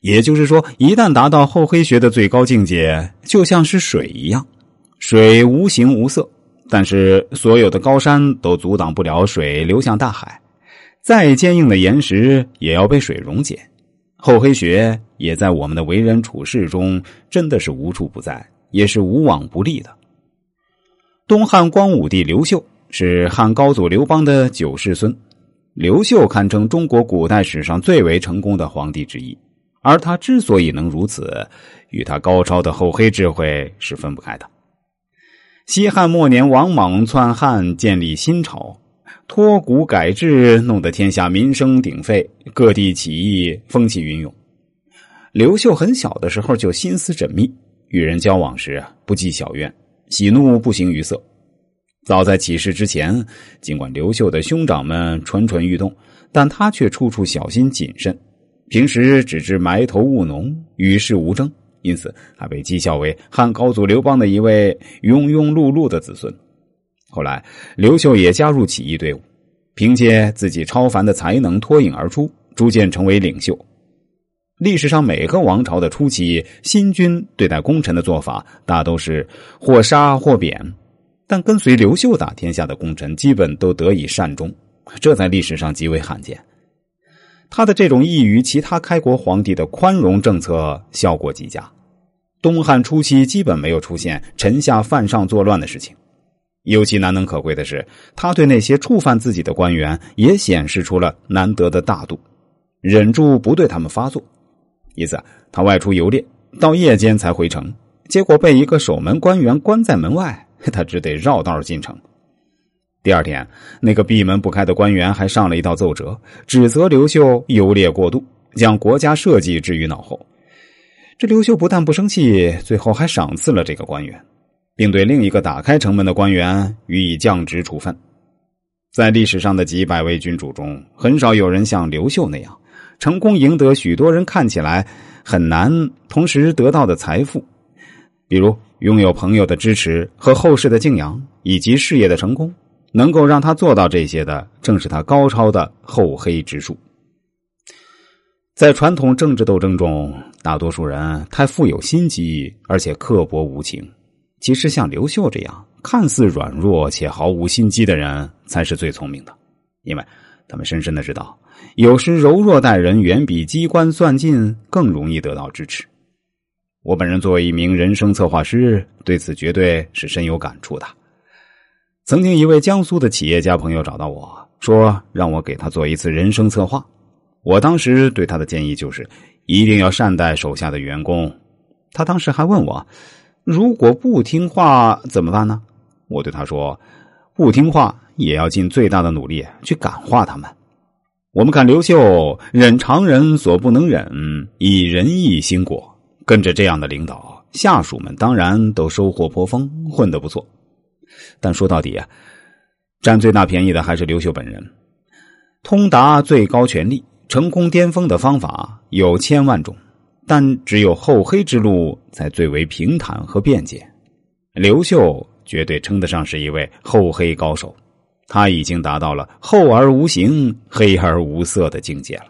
也就是说，一旦达到厚黑学的最高境界，就像是水一样，水无形无色，但是所有的高山都阻挡不了水流向大海，再坚硬的岩石也要被水溶解。厚黑学也在我们的为人处事中真的是无处不在，也是无往不利的。东汉光武帝刘秀是汉高祖刘邦的九世孙，刘秀堪称中国古代史上最为成功的皇帝之一。而他之所以能如此，与他高超的厚黑智慧是分不开的。西汉末年，王莽篡汉，建立新朝，脱古改制，弄得天下民生鼎沸，各地起义风起云涌。刘秀很小的时候就心思缜密，与人交往时不计小怨，喜怒不形于色。早在起事之前，尽管刘秀的兄长们蠢蠢欲动，但他却处处小心谨慎。平时只知埋头务农，与世无争，因此还被讥笑为汉高祖刘邦的一位庸庸碌碌的子孙。后来，刘秀也加入起义队伍，凭借自己超凡的才能脱颖而出，逐渐成为领袖。历史上每个王朝的初期，新君对待功臣的做法大都是或杀或贬，但跟随刘秀打天下的功臣基本都得以善终，这在历史上极为罕见。他的这种异于其他开国皇帝的宽容政策效果极佳，东汉初期基本没有出现臣下犯上作乱的事情。尤其难能可贵的是，他对那些触犯自己的官员也显示出了难得的大度，忍住不对他们发作。一次，他外出游猎，到夜间才回城，结果被一个守门官员关在门外，他只得绕道进城。第二天，那个闭门不开的官员还上了一道奏折，指责刘秀优劣过度，将国家社稷置于脑后。这刘秀不但不生气，最后还赏赐了这个官员，并对另一个打开城门的官员予以降职处分。在历史上的几百位君主中，很少有人像刘秀那样成功赢得许多人看起来很难同时得到的财富，比如拥有朋友的支持和后世的敬仰，以及事业的成功。能够让他做到这些的，正是他高超的厚黑之术。在传统政治斗争中，大多数人太富有心机，而且刻薄无情。其实，像刘秀这样看似软弱且毫无心机的人，才是最聪明的，因为他们深深的知道，有时柔弱待人远比机关算尽更容易得到支持。我本人作为一名人生策划师，对此绝对是深有感触的。曾经一位江苏的企业家朋友找到我说，让我给他做一次人生策划。我当时对他的建议就是，一定要善待手下的员工。他当时还问我，如果不听话怎么办呢？我对他说，不听话也要尽最大的努力去感化他们。我们看刘秀忍常人所不能忍，以仁义兴国，跟着这样的领导，下属们当然都收获颇丰，混得不错。但说到底啊，占最大便宜的还是刘秀本人。通达最高权力、成功巅峰的方法有千万种，但只有厚黑之路才最为平坦和便捷。刘秀绝对称得上是一位厚黑高手，他已经达到了厚而无形、黑而无色的境界了。